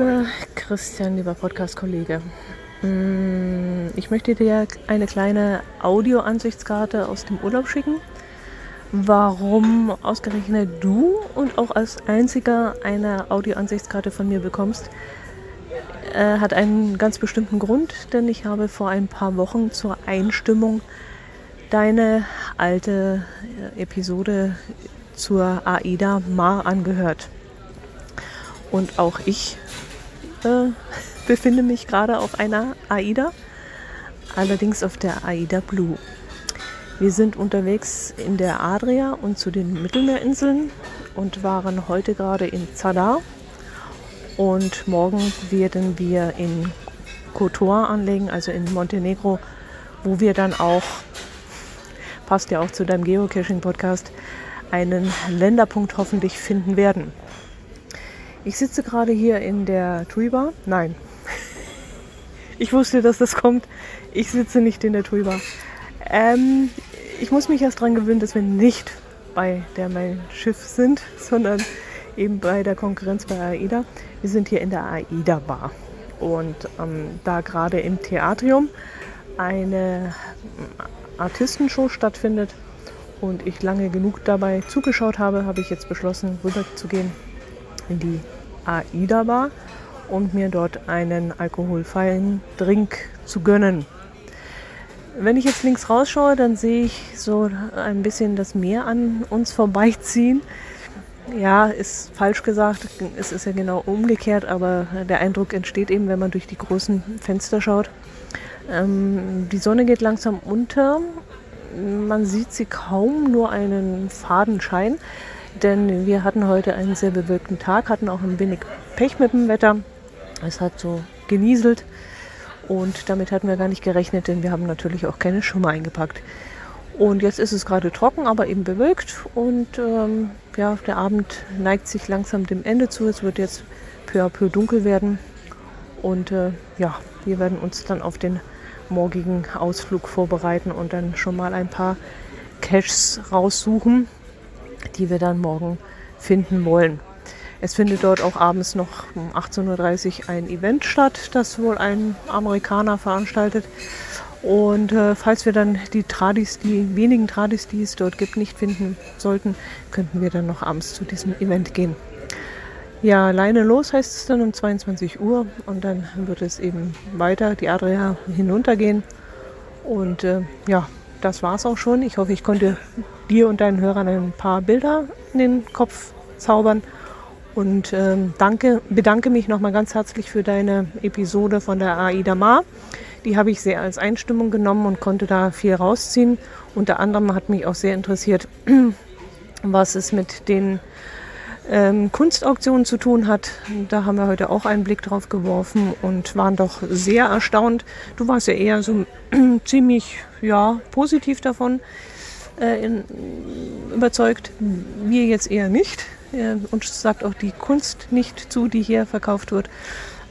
Lieber Christian, lieber Podcast-Kollege. Mm, ich möchte dir eine kleine Audio-Ansichtskarte aus dem Urlaub schicken. Warum ausgerechnet du und auch als einziger eine Audio-Ansichtskarte von mir bekommst, äh, hat einen ganz bestimmten Grund, denn ich habe vor ein paar Wochen zur Einstimmung deine alte äh, Episode zur AIDA Ma angehört. Und auch ich äh, befinde mich gerade auf einer AIDA, allerdings auf der AIDA Blue. Wir sind unterwegs in der Adria und zu den Mittelmeerinseln und waren heute gerade in Zadar. Und morgen werden wir in Kotor anlegen, also in Montenegro, wo wir dann auch, passt ja auch zu deinem Geocaching-Podcast, einen Länderpunkt hoffentlich finden werden. Ich sitze gerade hier in der TUI Bar. Nein. Ich wusste, dass das kommt. Ich sitze nicht in der TUI Bar. Ähm, ich muss mich erst daran gewöhnen, dass wir nicht bei der Mein Schiff sind, sondern eben bei der Konkurrenz bei AIDA. Wir sind hier in der AIDA Bar. Und ähm, da gerade im Theatrium eine Artistenshow stattfindet und ich lange genug dabei zugeschaut habe, habe ich jetzt beschlossen, rüber zu gehen in die AIDA Bar und mir dort einen alkoholfreien Drink zu gönnen. Wenn ich jetzt links rausschaue, dann sehe ich so ein bisschen das Meer an uns vorbeiziehen. Ja, ist falsch gesagt, es ist ja genau umgekehrt, aber der Eindruck entsteht eben, wenn man durch die großen Fenster schaut. Ähm, die Sonne geht langsam unter, man sieht sie kaum, nur einen faden Schein denn wir hatten heute einen sehr bewölkten Tag, hatten auch ein wenig Pech mit dem Wetter. Es hat so genieselt und damit hatten wir gar nicht gerechnet, denn wir haben natürlich auch keine Schimmer eingepackt. Und jetzt ist es gerade trocken, aber eben bewölkt und ähm, ja, der Abend neigt sich langsam dem Ende zu. Es wird jetzt peu à peu dunkel werden und äh, ja, wir werden uns dann auf den morgigen Ausflug vorbereiten und dann schon mal ein paar Caches raussuchen, die wir dann morgen finden wollen. Es findet dort auch abends noch um 18.30 Uhr ein Event statt, das wohl ein Amerikaner veranstaltet. Und äh, falls wir dann die Tradis, die wenigen Tradis, die es dort gibt, nicht finden sollten, könnten wir dann noch abends zu diesem Event gehen. Ja, Leine los heißt es dann um 22 Uhr und dann wird es eben weiter die Adria hinuntergehen. Und äh, ja, das war es auch schon. Ich hoffe, ich konnte dir und deinen Hörern ein paar Bilder in den Kopf zaubern. Und ähm, danke, bedanke mich nochmal ganz herzlich für deine Episode von der AIDA Mar. Die habe ich sehr als Einstimmung genommen und konnte da viel rausziehen. Unter anderem hat mich auch sehr interessiert, was es mit den ähm, Kunstauktionen zu tun hat. Da haben wir heute auch einen Blick drauf geworfen und waren doch sehr erstaunt. Du warst ja eher so ziemlich ja, positiv davon äh, in, überzeugt. Wir jetzt eher nicht. Äh, uns sagt auch die Kunst nicht zu, die hier verkauft wird.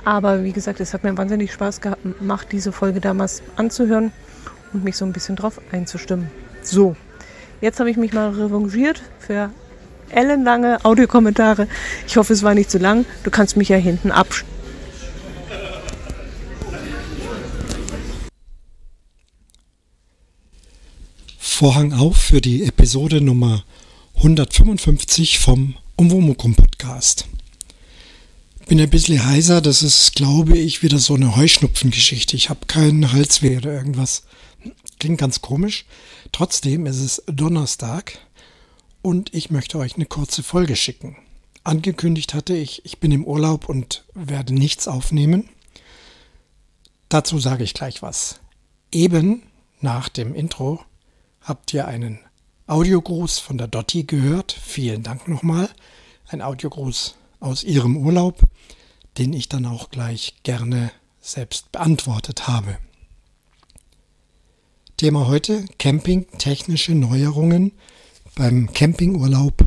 Aber wie gesagt, es hat mir wahnsinnig Spaß gemacht, diese Folge damals anzuhören und mich so ein bisschen drauf einzustimmen. So, jetzt habe ich mich mal revanchiert für ellenlange Audiokommentare. Ich hoffe, es war nicht zu lang. Du kannst mich ja hinten abstellen. Vorhang auf für die Episode Nummer 155 vom Umwomukum Podcast. Bin ein bisschen heiser, das ist, glaube ich, wieder so eine Heuschnupfengeschichte. Ich habe keinen Halsweh oder irgendwas. Klingt ganz komisch. Trotzdem ist es Donnerstag und ich möchte euch eine kurze Folge schicken. Angekündigt hatte ich, ich bin im Urlaub und werde nichts aufnehmen. Dazu sage ich gleich was. Eben nach dem Intro habt ihr einen Audiogruß von der Dotti gehört. Vielen Dank nochmal. Ein Audiogruß aus ihrem Urlaub, den ich dann auch gleich gerne selbst beantwortet habe. Thema heute Camping, technische Neuerungen beim Campingurlaub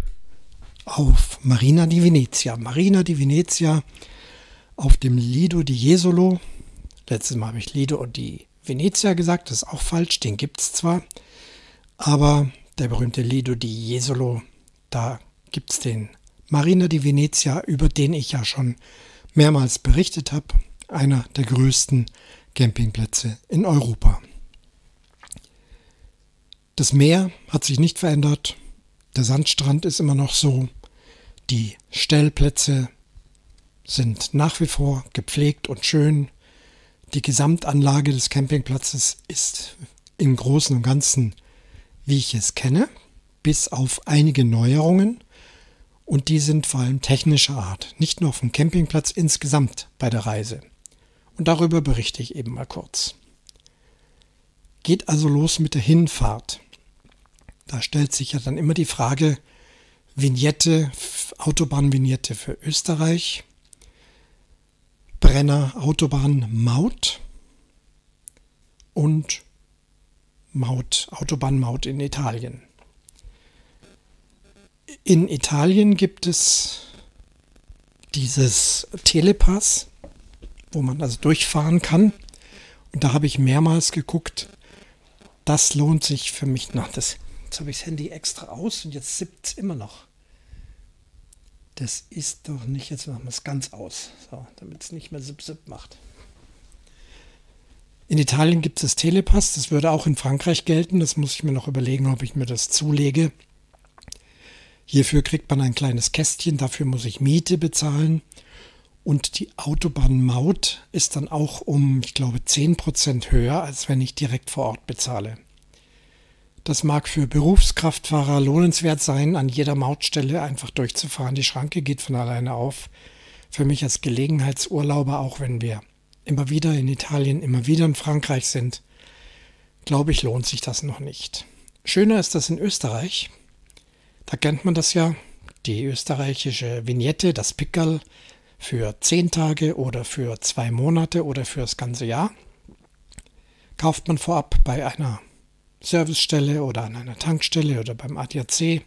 auf Marina di Venezia. Marina di Venezia auf dem Lido di Jesolo. Letztes Mal habe ich Lido di Venezia gesagt, das ist auch falsch, den gibt es zwar. Aber der berühmte Lido di Jesolo, da gibt es den Marina di Venezia, über den ich ja schon mehrmals berichtet habe, einer der größten Campingplätze in Europa. Das Meer hat sich nicht verändert, der Sandstrand ist immer noch so, die Stellplätze sind nach wie vor gepflegt und schön, die Gesamtanlage des Campingplatzes ist im Großen und Ganzen, wie ich es kenne, bis auf einige Neuerungen und die sind vor allem technischer Art, nicht nur vom Campingplatz insgesamt bei der Reise. Und darüber berichte ich eben mal kurz. Geht also los mit der Hinfahrt. Da stellt sich ja dann immer die Frage, Vignette, Autobahnvignette für Österreich, Brenner Autobahnmaut und Maut, Autobahnmaut in Italien. In Italien gibt es dieses Telepass, wo man also durchfahren kann. Und da habe ich mehrmals geguckt. Das lohnt sich für mich noch. Das, jetzt habe ich das Handy extra aus und jetzt sippt es immer noch. Das ist doch nicht, jetzt machen wir es ganz aus, so, damit es nicht mehr zip zip macht. In Italien gibt es Telepass, das würde auch in Frankreich gelten. Das muss ich mir noch überlegen, ob ich mir das zulege. Hierfür kriegt man ein kleines Kästchen, dafür muss ich Miete bezahlen. Und die Autobahnmaut ist dann auch um, ich glaube, 10% höher, als wenn ich direkt vor Ort bezahle. Das mag für Berufskraftfahrer lohnenswert sein, an jeder Mautstelle einfach durchzufahren. Die Schranke geht von alleine auf. Für mich als Gelegenheitsurlauber, auch wenn wir immer wieder in Italien, immer wieder in Frankreich sind, glaube ich, lohnt sich das noch nicht. Schöner ist das in Österreich. Da kennt man das ja, die österreichische Vignette, das Pickerl für zehn Tage oder für zwei Monate oder für das ganze Jahr. Kauft man vorab bei einer Servicestelle oder an einer Tankstelle oder beim ADAC,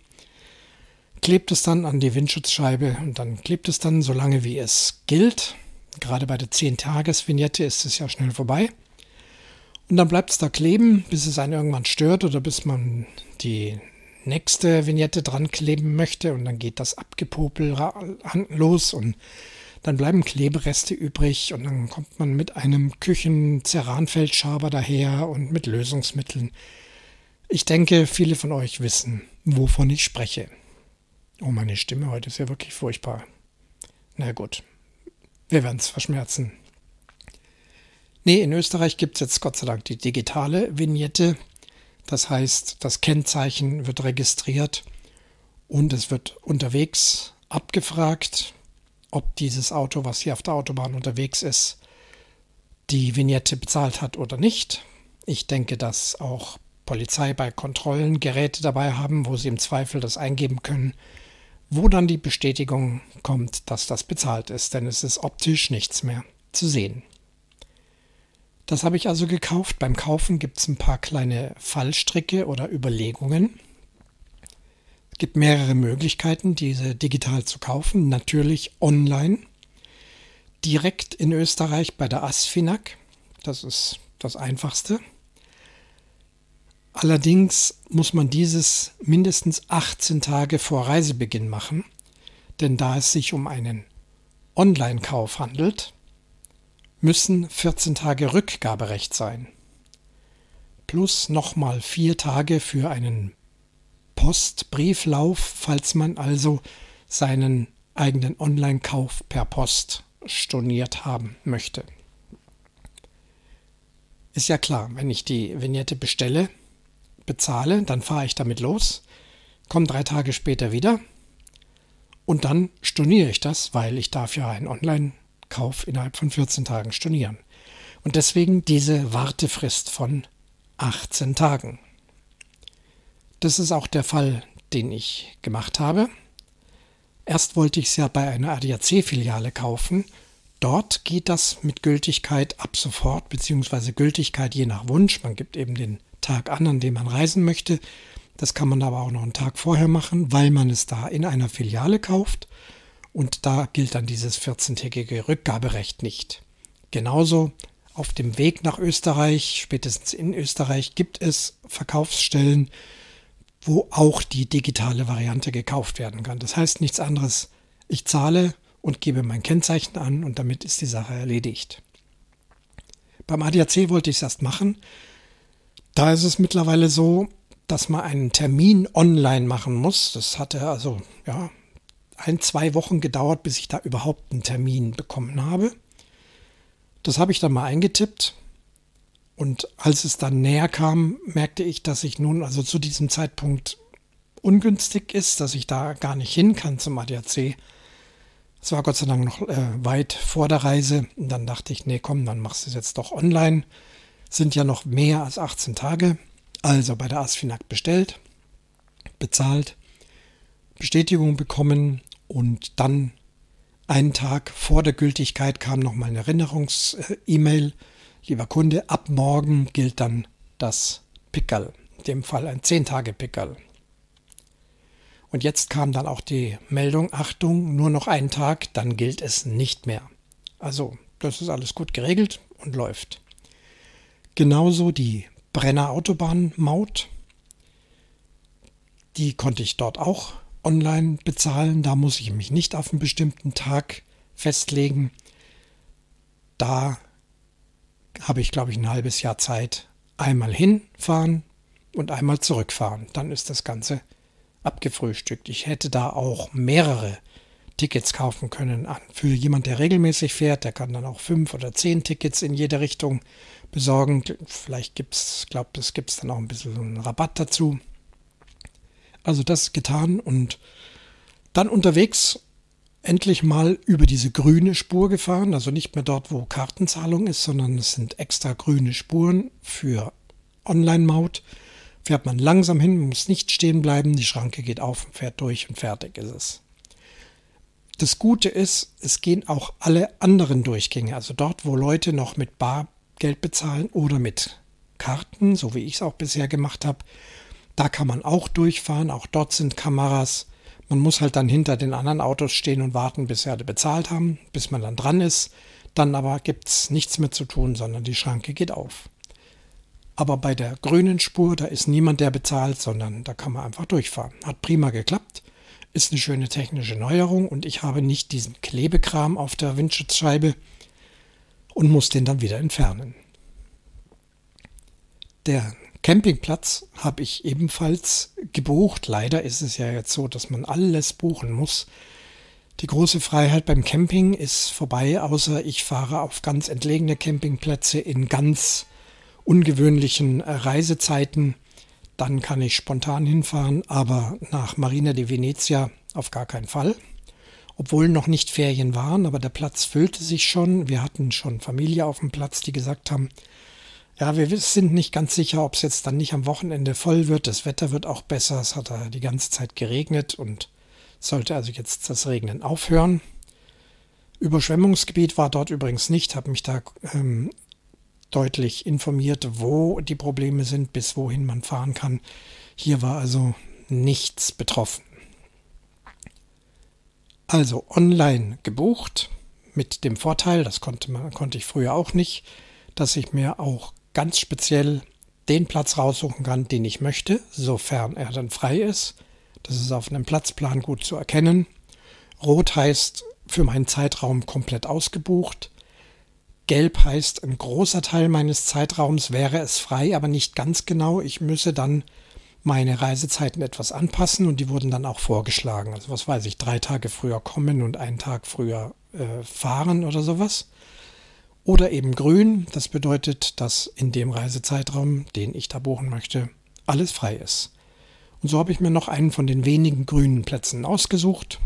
klebt es dann an die Windschutzscheibe und dann klebt es dann so lange wie es gilt. Gerade bei der 10-Tages-Vignette ist es ja schnell vorbei. Und dann bleibt es da kleben, bis es einen irgendwann stört oder bis man die nächste Vignette dran kleben möchte und dann geht das Abgepopel los und dann bleiben Klebereste übrig und dann kommt man mit einem Küchen-Ceranfeldschaber daher und mit Lösungsmitteln. Ich denke, viele von euch wissen, wovon ich spreche. Oh, meine Stimme heute ist ja wirklich furchtbar. Na gut, wir werden es verschmerzen. Nee, in Österreich gibt es jetzt Gott sei Dank die digitale Vignette. Das heißt, das Kennzeichen wird registriert und es wird unterwegs abgefragt, ob dieses Auto, was hier auf der Autobahn unterwegs ist, die Vignette bezahlt hat oder nicht. Ich denke, dass auch Polizei bei Kontrollen Geräte dabei haben, wo sie im Zweifel das eingeben können, wo dann die Bestätigung kommt, dass das bezahlt ist, denn es ist optisch nichts mehr zu sehen. Das habe ich also gekauft. Beim Kaufen gibt es ein paar kleine Fallstricke oder Überlegungen. Es gibt mehrere Möglichkeiten, diese digital zu kaufen. Natürlich online, direkt in Österreich bei der ASFINAG. Das ist das Einfachste. Allerdings muss man dieses mindestens 18 Tage vor Reisebeginn machen, denn da es sich um einen Online-Kauf handelt, müssen 14 Tage Rückgaberecht sein. Plus nochmal vier Tage für einen Postbrieflauf, falls man also seinen eigenen Online-Kauf per Post storniert haben möchte. Ist ja klar, wenn ich die Vignette bestelle, bezahle, dann fahre ich damit los, komme drei Tage später wieder und dann storniere ich das, weil ich darf ja einen Online-Kauf innerhalb von 14 Tagen stornieren. Und deswegen diese Wartefrist von 18 Tagen. Das ist auch der Fall, den ich gemacht habe. Erst wollte ich es ja bei einer ADAC-Filiale kaufen. Dort geht das mit Gültigkeit ab sofort, beziehungsweise Gültigkeit je nach Wunsch. Man gibt eben den Tag an, an dem man reisen möchte. Das kann man aber auch noch einen Tag vorher machen, weil man es da in einer Filiale kauft. Und da gilt dann dieses 14-tägige Rückgaberecht nicht. Genauso auf dem Weg nach Österreich, spätestens in Österreich, gibt es Verkaufsstellen, wo auch die digitale Variante gekauft werden kann. Das heißt nichts anderes. Ich zahle und gebe mein Kennzeichen an und damit ist die Sache erledigt. Beim ADAC wollte ich es erst machen. Da ist es mittlerweile so, dass man einen Termin online machen muss. Das hatte also ja ein, zwei Wochen gedauert, bis ich da überhaupt einen Termin bekommen habe. Das habe ich dann mal eingetippt. Und als es dann näher kam, merkte ich, dass ich nun also zu diesem Zeitpunkt ungünstig ist, dass ich da gar nicht hin kann zum ADAC. Es war Gott sei Dank noch äh, weit vor der Reise. Und dann dachte ich, nee, komm, dann machst du es jetzt doch online. Sind ja noch mehr als 18 Tage. Also bei der ASFINAG bestellt, bezahlt, Bestätigung bekommen und dann einen Tag vor der Gültigkeit kam nochmal eine Erinnerungs-E-Mail. Lieber Kunde, ab morgen gilt dann das Pickerl. In dem Fall ein 10-Tage-Pickerl. Und jetzt kam dann auch die Meldung, Achtung, nur noch einen Tag, dann gilt es nicht mehr. Also, das ist alles gut geregelt und läuft. Genauso die Brenner Autobahnmaut. Die konnte ich dort auch online bezahlen. Da muss ich mich nicht auf einen bestimmten Tag festlegen. Da habe ich, glaube ich, ein halbes Jahr Zeit. Einmal hinfahren und einmal zurückfahren. Dann ist das Ganze abgefrühstückt. Ich hätte da auch mehrere Tickets kaufen können. Für jemand, der regelmäßig fährt, der kann dann auch fünf oder zehn Tickets in jede Richtung besorgen. Vielleicht gibt es, glaube es gibt dann auch ein bisschen einen Rabatt dazu. Also das getan und dann unterwegs endlich mal über diese grüne Spur gefahren. Also nicht mehr dort, wo Kartenzahlung ist, sondern es sind extra grüne Spuren für Online-Maut fährt man langsam hin, muss nicht stehen bleiben, die Schranke geht auf und fährt durch und fertig ist es. Das Gute ist, es gehen auch alle anderen Durchgänge, also dort, wo Leute noch mit Bargeld bezahlen oder mit Karten, so wie ich es auch bisher gemacht habe, da kann man auch durchfahren, auch dort sind Kameras. Man muss halt dann hinter den anderen Autos stehen und warten, bis sie alle bezahlt haben, bis man dann dran ist. Dann aber gibt es nichts mehr zu tun, sondern die Schranke geht auf. Aber bei der grünen Spur, da ist niemand, der bezahlt, sondern da kann man einfach durchfahren. Hat prima geklappt, ist eine schöne technische Neuerung und ich habe nicht diesen Klebekram auf der Windschutzscheibe und muss den dann wieder entfernen. Der Campingplatz habe ich ebenfalls gebucht. Leider ist es ja jetzt so, dass man alles buchen muss. Die große Freiheit beim Camping ist vorbei, außer ich fahre auf ganz entlegene Campingplätze in ganz ungewöhnlichen äh, Reisezeiten, dann kann ich spontan hinfahren, aber nach Marina di Venezia auf gar keinen Fall. Obwohl noch nicht Ferien waren, aber der Platz füllte sich schon. Wir hatten schon Familie auf dem Platz, die gesagt haben, ja, wir sind nicht ganz sicher, ob es jetzt dann nicht am Wochenende voll wird. Das Wetter wird auch besser. Es hat die ganze Zeit geregnet und sollte also jetzt das Regnen aufhören. Überschwemmungsgebiet war dort übrigens nicht, habe mich da ähm, deutlich informiert, wo die Probleme sind, bis wohin man fahren kann. Hier war also nichts betroffen. Also online gebucht mit dem Vorteil, das konnte, man, konnte ich früher auch nicht, dass ich mir auch ganz speziell den Platz raussuchen kann, den ich möchte, sofern er dann frei ist. Das ist auf einem Platzplan gut zu erkennen. Rot heißt für meinen Zeitraum komplett ausgebucht. Gelb heißt, ein großer Teil meines Zeitraums wäre es frei, aber nicht ganz genau. Ich müsse dann meine Reisezeiten etwas anpassen und die wurden dann auch vorgeschlagen. Also was weiß ich, drei Tage früher kommen und einen Tag früher äh, fahren oder sowas. Oder eben grün, das bedeutet, dass in dem Reisezeitraum, den ich da buchen möchte, alles frei ist. Und so habe ich mir noch einen von den wenigen grünen Plätzen ausgesucht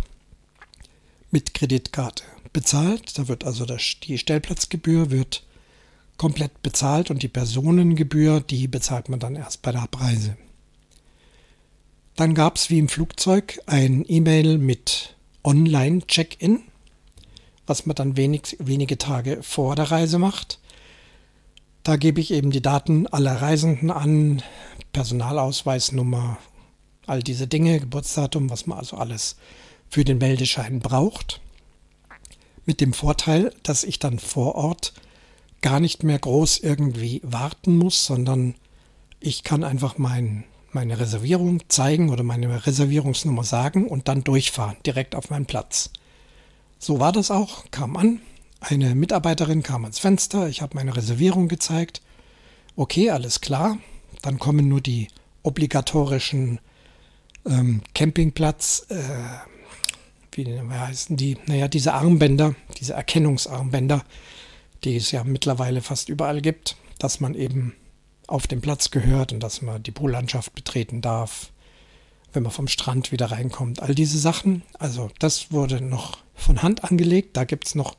mit Kreditkarte bezahlt. Da wird also das, die Stellplatzgebühr wird komplett bezahlt und die Personengebühr, die bezahlt man dann erst bei der Abreise. Dann gab es wie im Flugzeug ein E-Mail mit Online-Check-In, was man dann wenig, wenige Tage vor der Reise macht. Da gebe ich eben die Daten aller Reisenden an, Personalausweisnummer, all diese Dinge, Geburtsdatum, was man also alles für den Meldeschein braucht mit dem Vorteil, dass ich dann vor Ort gar nicht mehr groß irgendwie warten muss, sondern ich kann einfach mein, meine Reservierung zeigen oder meine Reservierungsnummer sagen und dann durchfahren, direkt auf meinen Platz. So war das auch, kam an. Eine Mitarbeiterin kam ans Fenster, ich habe meine Reservierung gezeigt. Okay, alles klar. Dann kommen nur die obligatorischen ähm, Campingplatz, äh, wie, wie heißen die? Naja, diese Armbänder, diese Erkennungsarmbänder, die es ja mittlerweile fast überall gibt, dass man eben auf dem Platz gehört und dass man die Poollandschaft betreten darf, wenn man vom Strand wieder reinkommt. All diese Sachen, also das wurde noch von Hand angelegt. Da gibt es noch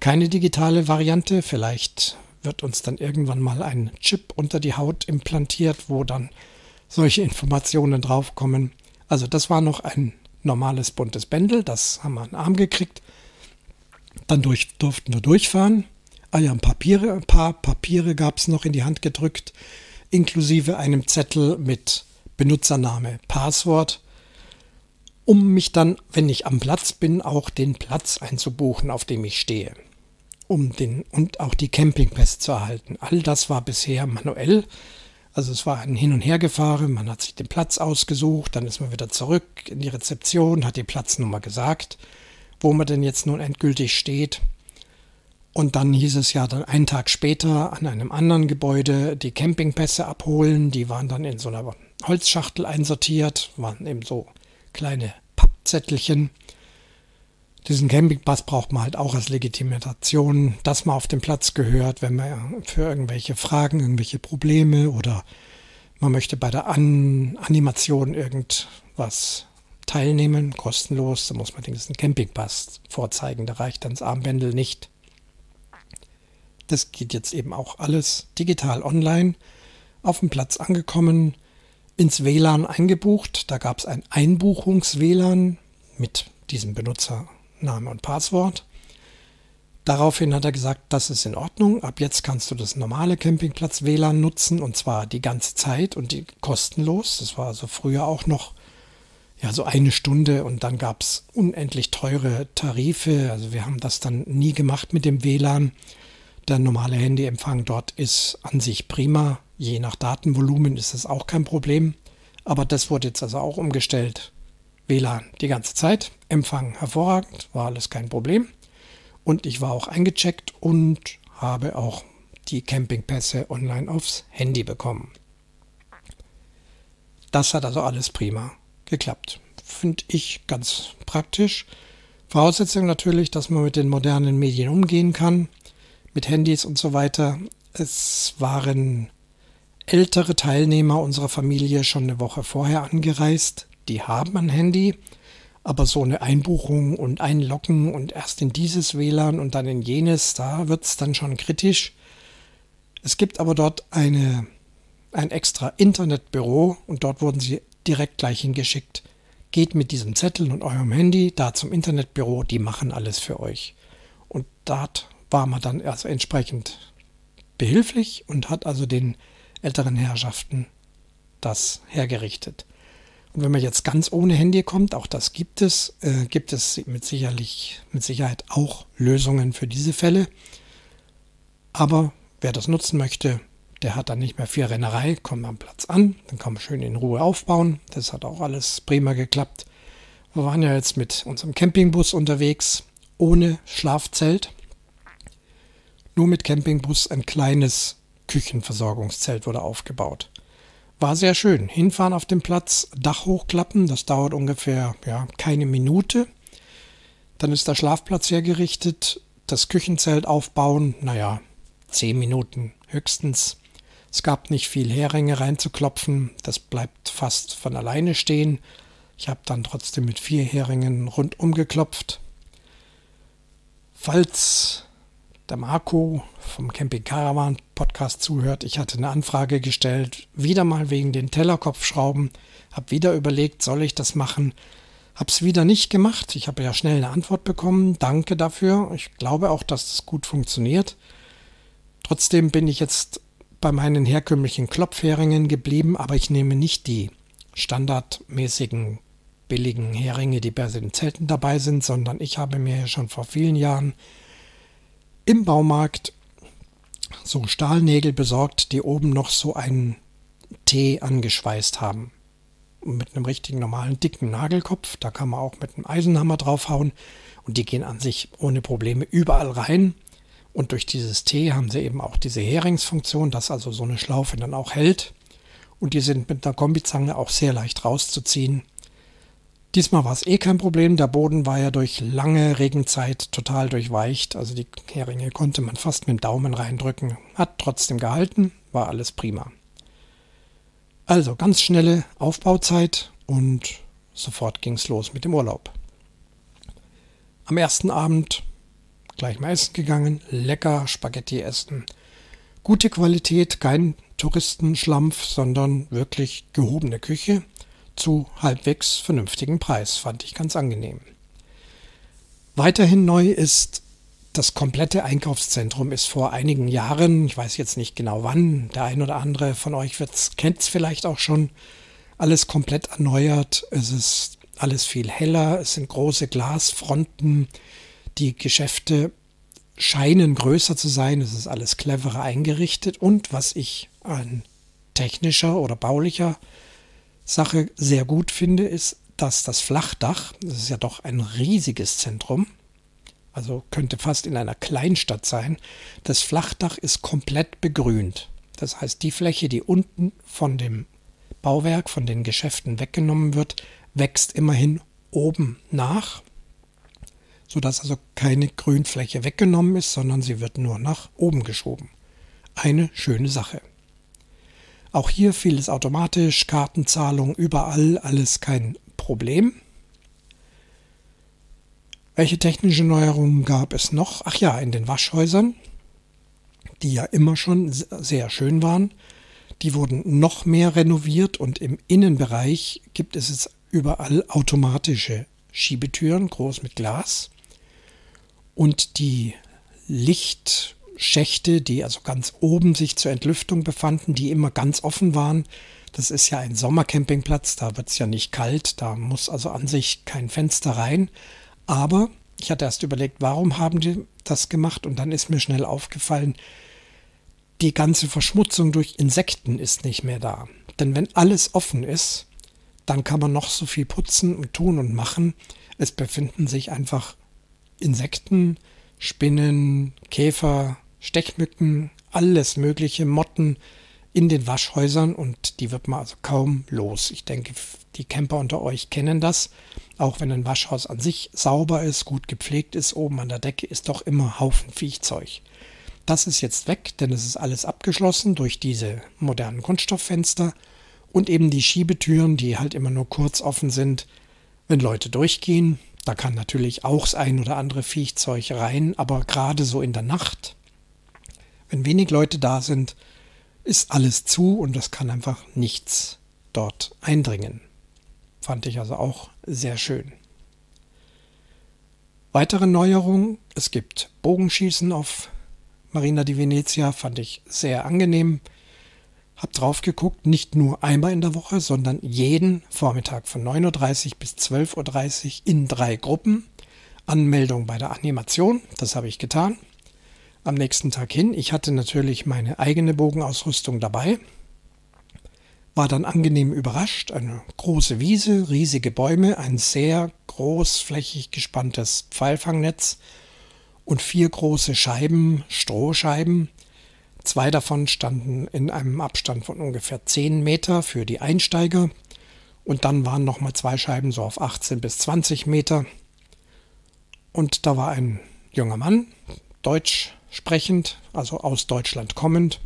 keine digitale Variante. Vielleicht wird uns dann irgendwann mal ein Chip unter die Haut implantiert, wo dann solche Informationen draufkommen. Also das war noch ein normales buntes Bändel, das haben wir an den Arm gekriegt. Dann durch, durften wir durchfahren. Ah ja, ein, Papiere, ein paar Papiere gab es noch in die Hand gedrückt, inklusive einem Zettel mit Benutzername, Passwort, um mich dann, wenn ich am Platz bin, auch den Platz einzubuchen, auf dem ich stehe. Um den, und auch die Campingpässe zu erhalten. All das war bisher manuell. Also es war ein Hin- und Hergefahren, man hat sich den Platz ausgesucht, dann ist man wieder zurück in die Rezeption, hat die Platznummer gesagt, wo man denn jetzt nun endgültig steht. Und dann hieß es ja dann einen Tag später an einem anderen Gebäude die Campingpässe abholen. Die waren dann in so einer Holzschachtel einsortiert, waren eben so kleine Pappzettelchen. Diesen Campingpass braucht man halt auch als Legitimation, dass man auf dem Platz gehört, wenn man für irgendwelche Fragen, irgendwelche Probleme oder man möchte bei der An Animation irgendwas teilnehmen, kostenlos, dann muss man diesen Campingpass vorzeigen. Da reicht dann das Armbändel nicht. Das geht jetzt eben auch alles digital online. Auf dem Platz angekommen, ins WLAN eingebucht. Da gab es ein Einbuchungs-WLAN mit diesem Benutzername und Passwort. Daraufhin hat er gesagt, das ist in Ordnung. Ab jetzt kannst du das normale Campingplatz-WLAN nutzen und zwar die ganze Zeit und die kostenlos. Das war also früher auch noch ja, so eine Stunde und dann gab es unendlich teure Tarife. Also wir haben das dann nie gemacht mit dem WLAN. Der normale Handyempfang dort ist an sich prima. Je nach Datenvolumen ist das auch kein Problem. Aber das wurde jetzt also auch umgestellt. WLAN die ganze Zeit, Empfang hervorragend, war alles kein Problem. Und ich war auch eingecheckt und habe auch die Campingpässe online aufs Handy bekommen. Das hat also alles prima geklappt. Finde ich ganz praktisch. Voraussetzung natürlich, dass man mit den modernen Medien umgehen kann mit Handys und so weiter. Es waren ältere Teilnehmer unserer Familie schon eine Woche vorher angereist. Die haben ein Handy, aber so eine Einbuchung und Einloggen und erst in dieses WLAN und dann in jenes, da wird es dann schon kritisch. Es gibt aber dort eine, ein extra Internetbüro und dort wurden sie direkt gleich hingeschickt. Geht mit diesem Zettel und eurem Handy da zum Internetbüro, die machen alles für euch. Und dort war man dann also entsprechend behilflich und hat also den älteren Herrschaften das hergerichtet. Und wenn man jetzt ganz ohne Handy kommt, auch das gibt es, äh, gibt es mit, sicherlich, mit Sicherheit auch Lösungen für diese Fälle. Aber wer das nutzen möchte, der hat dann nicht mehr viel Rennerei, kommt am Platz an, dann kann man schön in Ruhe aufbauen. Das hat auch alles prima geklappt. Wir waren ja jetzt mit unserem Campingbus unterwegs, ohne Schlafzelt. Nur mit Campingbus ein kleines Küchenversorgungszelt wurde aufgebaut. War sehr schön. Hinfahren auf dem Platz, Dach hochklappen, das dauert ungefähr ja, keine Minute. Dann ist der Schlafplatz hergerichtet, das Küchenzelt aufbauen, naja, zehn Minuten höchstens. Es gab nicht viel Heringe reinzuklopfen, das bleibt fast von alleine stehen. Ich habe dann trotzdem mit vier Heringen rundum geklopft. Falls der Marco vom Camping Caravan Podcast zuhört. Ich hatte eine Anfrage gestellt, wieder mal wegen den Tellerkopfschrauben. Habe wieder überlegt, soll ich das machen? Habe es wieder nicht gemacht. Ich habe ja schnell eine Antwort bekommen. Danke dafür. Ich glaube auch, dass das gut funktioniert. Trotzdem bin ich jetzt bei meinen herkömmlichen Klopfheringen geblieben, aber ich nehme nicht die standardmäßigen billigen Heringe, die bei den Zelten dabei sind, sondern ich habe mir schon vor vielen Jahren im Baumarkt so Stahlnägel besorgt, die oben noch so einen T angeschweißt haben. mit einem richtigen normalen dicken Nagelkopf. Da kann man auch mit einem Eisenhammer draufhauen und die gehen an sich ohne Probleme überall rein. Und durch dieses T haben sie eben auch diese Heringsfunktion, dass also so eine Schlaufe dann auch hält. Und die sind mit einer Kombizange auch sehr leicht rauszuziehen. Diesmal war es eh kein Problem. Der Boden war ja durch lange Regenzeit total durchweicht. Also die Heringe konnte man fast mit dem Daumen reindrücken. Hat trotzdem gehalten, war alles prima. Also ganz schnelle Aufbauzeit und sofort ging es los mit dem Urlaub. Am ersten Abend gleich mal essen gegangen, lecker Spaghetti essen. Gute Qualität, kein Touristenschlampf, sondern wirklich gehobene Küche zu halbwegs vernünftigen Preis. Fand ich ganz angenehm. Weiterhin neu ist, das komplette Einkaufszentrum ist vor einigen Jahren, ich weiß jetzt nicht genau wann, der ein oder andere von euch kennt es vielleicht auch schon, alles komplett erneuert. Es ist alles viel heller, es sind große Glasfronten, die Geschäfte scheinen größer zu sein, es ist alles cleverer eingerichtet und was ich an technischer oder baulicher Sache sehr gut finde, ist, dass das Flachdach, das ist ja doch ein riesiges Zentrum, also könnte fast in einer Kleinstadt sein, das Flachdach ist komplett begrünt. Das heißt, die Fläche, die unten von dem Bauwerk, von den Geschäften weggenommen wird, wächst immerhin oben nach, sodass also keine Grünfläche weggenommen ist, sondern sie wird nur nach oben geschoben. Eine schöne Sache. Auch hier vieles automatisch, Kartenzahlung überall, alles kein Problem. Welche technische Neuerungen gab es noch? Ach ja, in den Waschhäusern, die ja immer schon sehr schön waren. Die wurden noch mehr renoviert und im Innenbereich gibt es jetzt überall automatische Schiebetüren, groß mit Glas. Und die Licht- Schächte, die also ganz oben sich zur Entlüftung befanden, die immer ganz offen waren. Das ist ja ein Sommercampingplatz, da wird es ja nicht kalt, da muss also an sich kein Fenster rein. Aber ich hatte erst überlegt, warum haben die das gemacht und dann ist mir schnell aufgefallen, die ganze Verschmutzung durch Insekten ist nicht mehr da. Denn wenn alles offen ist, dann kann man noch so viel putzen und tun und machen. Es befinden sich einfach Insekten, Spinnen, Käfer, Stechmücken, alles mögliche, Motten in den Waschhäusern und die wird man also kaum los. Ich denke, die Camper unter euch kennen das. Auch wenn ein Waschhaus an sich sauber ist, gut gepflegt ist, oben an der Decke ist doch immer Haufen Viechzeug. Das ist jetzt weg, denn es ist alles abgeschlossen durch diese modernen Kunststofffenster und eben die Schiebetüren, die halt immer nur kurz offen sind, wenn Leute durchgehen. Da kann natürlich auch das ein oder andere Viechzeug rein, aber gerade so in der Nacht wenn wenig Leute da sind, ist alles zu und es kann einfach nichts dort eindringen. Fand ich also auch sehr schön. Weitere Neuerungen, es gibt Bogenschießen auf Marina di Venezia, fand ich sehr angenehm. Hab drauf geguckt, nicht nur einmal in der Woche, sondern jeden Vormittag von 9.30 Uhr bis 12.30 Uhr in drei Gruppen. Anmeldung bei der Animation, das habe ich getan am nächsten Tag hin. Ich hatte natürlich meine eigene Bogenausrüstung dabei, war dann angenehm überrascht. Eine große Wiese, riesige Bäume, ein sehr großflächig gespanntes Pfeilfangnetz und vier große Scheiben, Strohscheiben. Zwei davon standen in einem Abstand von ungefähr 10 Meter für die Einsteiger und dann waren nochmal zwei Scheiben so auf 18 bis 20 Meter. Und da war ein junger Mann, Deutsch sprechend, also aus Deutschland kommend,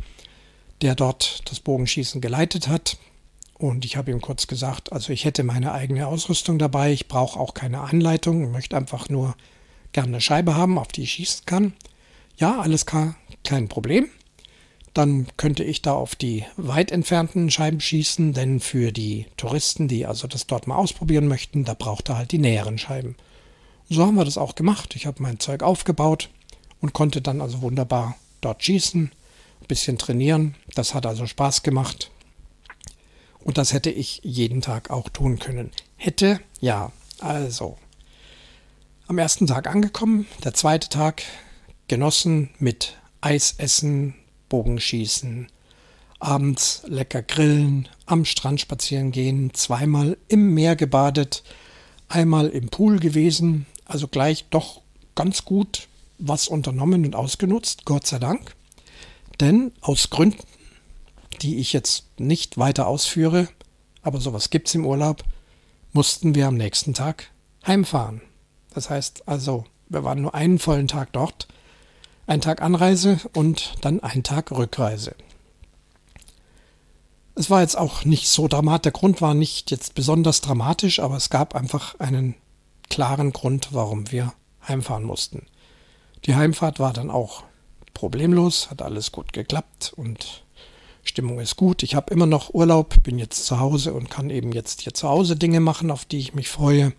der dort das Bogenschießen geleitet hat. Und ich habe ihm kurz gesagt, also ich hätte meine eigene Ausrüstung dabei, ich brauche auch keine Anleitung, ich möchte einfach nur gerne eine Scheibe haben, auf die ich schießen kann. Ja, alles klar, kein Problem. Dann könnte ich da auf die weit entfernten Scheiben schießen, denn für die Touristen, die also das dort mal ausprobieren möchten, da braucht er halt die näheren Scheiben. So haben wir das auch gemacht. Ich habe mein Zeug aufgebaut, und konnte dann also wunderbar dort schießen, ein bisschen trainieren. Das hat also Spaß gemacht. Und das hätte ich jeden Tag auch tun können. Hätte, ja, also. Am ersten Tag angekommen, der zweite Tag genossen mit Eisessen, Bogenschießen, abends lecker grillen, am Strand spazieren gehen, zweimal im Meer gebadet, einmal im Pool gewesen, also gleich doch ganz gut was unternommen und ausgenutzt, Gott sei Dank. Denn aus Gründen, die ich jetzt nicht weiter ausführe, aber sowas gibt es im Urlaub, mussten wir am nächsten Tag heimfahren. Das heißt also, wir waren nur einen vollen Tag dort, ein Tag Anreise und dann ein Tag Rückreise. Es war jetzt auch nicht so dramatisch, der Grund war nicht jetzt besonders dramatisch, aber es gab einfach einen klaren Grund, warum wir heimfahren mussten. Die Heimfahrt war dann auch problemlos, hat alles gut geklappt und Stimmung ist gut. Ich habe immer noch Urlaub, bin jetzt zu Hause und kann eben jetzt hier zu Hause Dinge machen, auf die ich mich freue.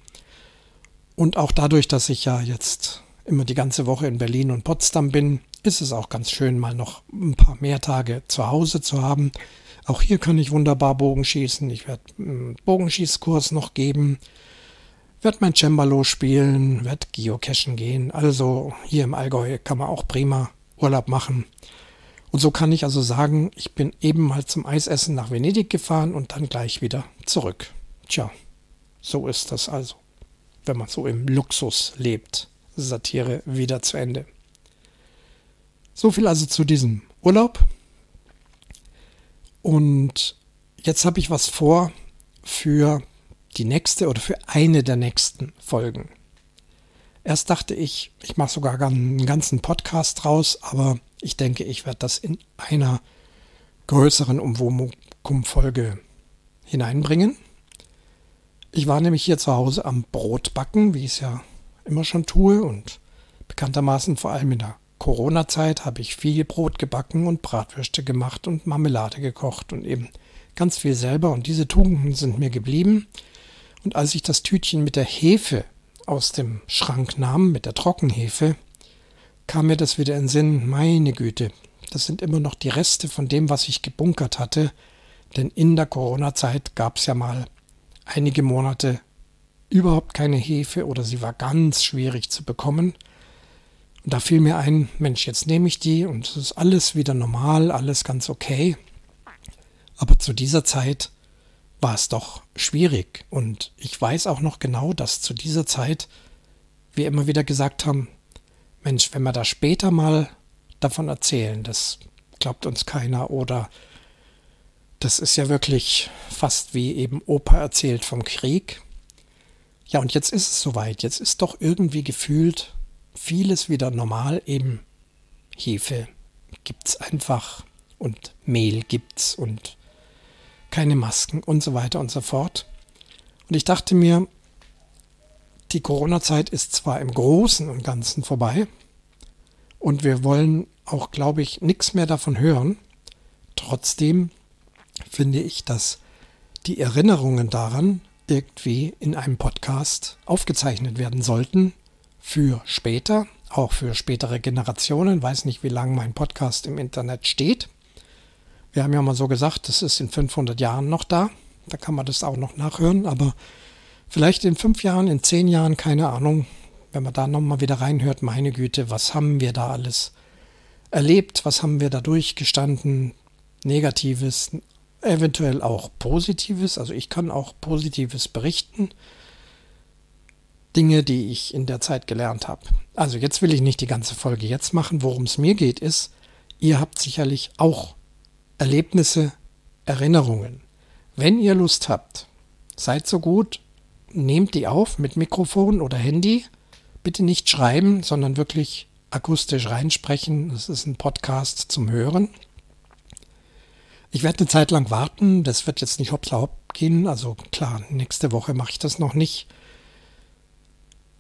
Und auch dadurch, dass ich ja jetzt immer die ganze Woche in Berlin und Potsdam bin, ist es auch ganz schön, mal noch ein paar mehr Tage zu Hause zu haben. Auch hier kann ich wunderbar Bogenschießen. Ich werde einen Bogenschießkurs noch geben, werde mein Cembalo spielen, werde Geocachen gehen. Also hier im Allgäu kann man auch prima Urlaub machen. Und so kann ich also sagen, ich bin eben mal zum Eisessen nach Venedig gefahren und dann gleich wieder zurück. Tja, so ist das also, wenn man so im Luxus lebt. Satire wieder zu Ende. So viel also zu diesem Urlaub. Und jetzt habe ich was vor für die nächste oder für eine der nächsten Folgen. Erst dachte ich, ich mache sogar einen ganzen Podcast draus, aber ich denke, ich werde das in einer größeren Umwomukum-Folge hineinbringen. Ich war nämlich hier zu Hause am Brotbacken, wie ich es ja immer schon tue und bekanntermaßen vor allem in der Corona-Zeit habe ich viel Brot gebacken und Bratwürste gemacht und Marmelade gekocht und eben ganz viel selber und diese Tugenden sind mir geblieben. Und als ich das Tütchen mit der Hefe aus dem Schrank nahm, mit der Trockenhefe, kam mir das wieder in Sinn, meine Güte, das sind immer noch die Reste von dem, was ich gebunkert hatte, denn in der Corona-Zeit gab es ja mal einige Monate überhaupt keine Hefe oder sie war ganz schwierig zu bekommen. Und da fiel mir ein, Mensch, jetzt nehme ich die und es ist alles wieder normal, alles ganz okay. Aber zu dieser Zeit war es doch schwierig. Und ich weiß auch noch genau, dass zu dieser Zeit wir immer wieder gesagt haben, Mensch, wenn wir da später mal davon erzählen, das glaubt uns keiner oder das ist ja wirklich fast wie eben Opa erzählt vom Krieg. Ja, und jetzt ist es soweit. Jetzt ist doch irgendwie gefühlt vieles wieder normal. Eben Hefe gibt es einfach und Mehl gibt's und keine Masken und so weiter und so fort. Und ich dachte mir, die Corona-Zeit ist zwar im Großen und Ganzen vorbei und wir wollen auch, glaube ich, nichts mehr davon hören. Trotzdem finde ich, dass die Erinnerungen daran irgendwie in einem Podcast aufgezeichnet werden sollten für später, auch für spätere Generationen. Weiß nicht, wie lange mein Podcast im Internet steht. Wir haben ja mal so gesagt, das ist in 500 Jahren noch da. Da kann man das auch noch nachhören. Aber vielleicht in fünf Jahren, in zehn Jahren, keine Ahnung, wenn man da nochmal wieder reinhört, meine Güte, was haben wir da alles erlebt? Was haben wir da durchgestanden? Negatives, eventuell auch Positives. Also ich kann auch Positives berichten. Dinge, die ich in der Zeit gelernt habe. Also jetzt will ich nicht die ganze Folge jetzt machen. Worum es mir geht, ist, ihr habt sicherlich auch Erlebnisse, Erinnerungen. Wenn ihr Lust habt, seid so gut, nehmt die auf mit Mikrofon oder Handy. Bitte nicht schreiben, sondern wirklich akustisch reinsprechen. Das ist ein Podcast zum Hören. Ich werde eine Zeit lang warten. Das wird jetzt nicht hoppla hopp gehen. Also klar, nächste Woche mache ich das noch nicht.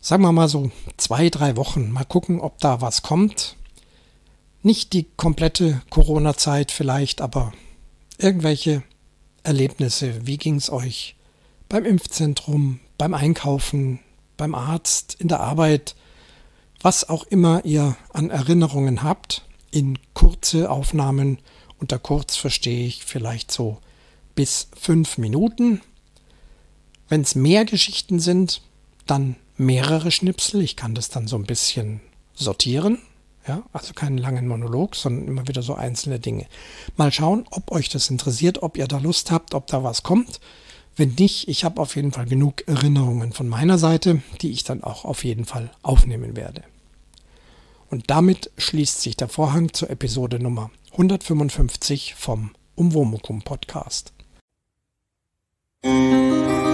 Sagen wir mal so zwei, drei Wochen. Mal gucken, ob da was kommt. Nicht die komplette Corona-Zeit vielleicht, aber irgendwelche Erlebnisse. Wie ging es euch beim Impfzentrum, beim Einkaufen, beim Arzt, in der Arbeit? Was auch immer ihr an Erinnerungen habt, in kurze Aufnahmen unter kurz verstehe ich vielleicht so bis fünf Minuten. Wenn es mehr Geschichten sind, dann mehrere Schnipsel. Ich kann das dann so ein bisschen sortieren. Ja, also keinen langen Monolog, sondern immer wieder so einzelne Dinge. Mal schauen, ob euch das interessiert, ob ihr da Lust habt, ob da was kommt. Wenn nicht, ich habe auf jeden Fall genug Erinnerungen von meiner Seite, die ich dann auch auf jeden Fall aufnehmen werde. Und damit schließt sich der Vorhang zur Episode Nummer 155 vom Umwomukum Podcast. Musik